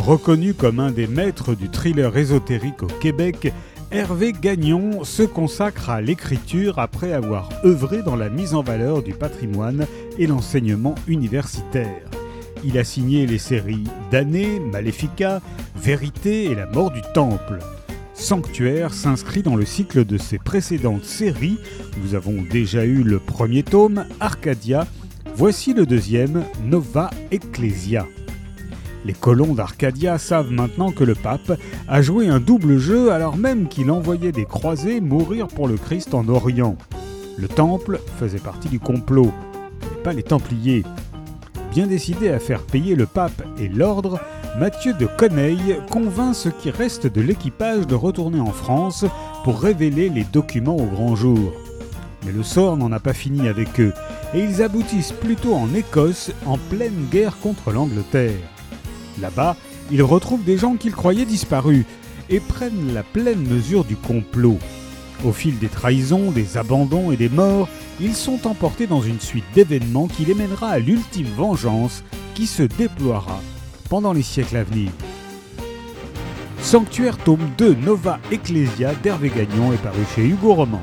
Reconnu comme un des maîtres du thriller ésotérique au Québec, Hervé Gagnon se consacre à l'écriture après avoir œuvré dans la mise en valeur du patrimoine et l'enseignement universitaire. Il a signé les séries Damné, Maléfica, Vérité et La mort du Temple. Sanctuaire s'inscrit dans le cycle de ses précédentes séries. Nous avons déjà eu le premier tome, Arcadia. Voici le deuxième, Nova Ecclesia. Les colons d'Arcadia savent maintenant que le pape a joué un double jeu alors même qu'il envoyait des croisés mourir pour le Christ en Orient. Le temple faisait partie du complot, mais pas les Templiers. Bien décidé à faire payer le pape et l'ordre, Mathieu de Corneille convainc ceux qui restent de l'équipage de retourner en France pour révéler les documents au grand jour. Mais le sort n'en a pas fini avec eux, et ils aboutissent plutôt en Écosse en pleine guerre contre l'Angleterre. Là-bas, ils retrouvent des gens qu'ils croyaient disparus et prennent la pleine mesure du complot. Au fil des trahisons, des abandons et des morts, ils sont emportés dans une suite d'événements qui les mènera à l'ultime vengeance qui se déploiera pendant les siècles à venir. Sanctuaire tome 2 Nova Ecclesia d'Hervé Gagnon est paru chez Hugo Roman.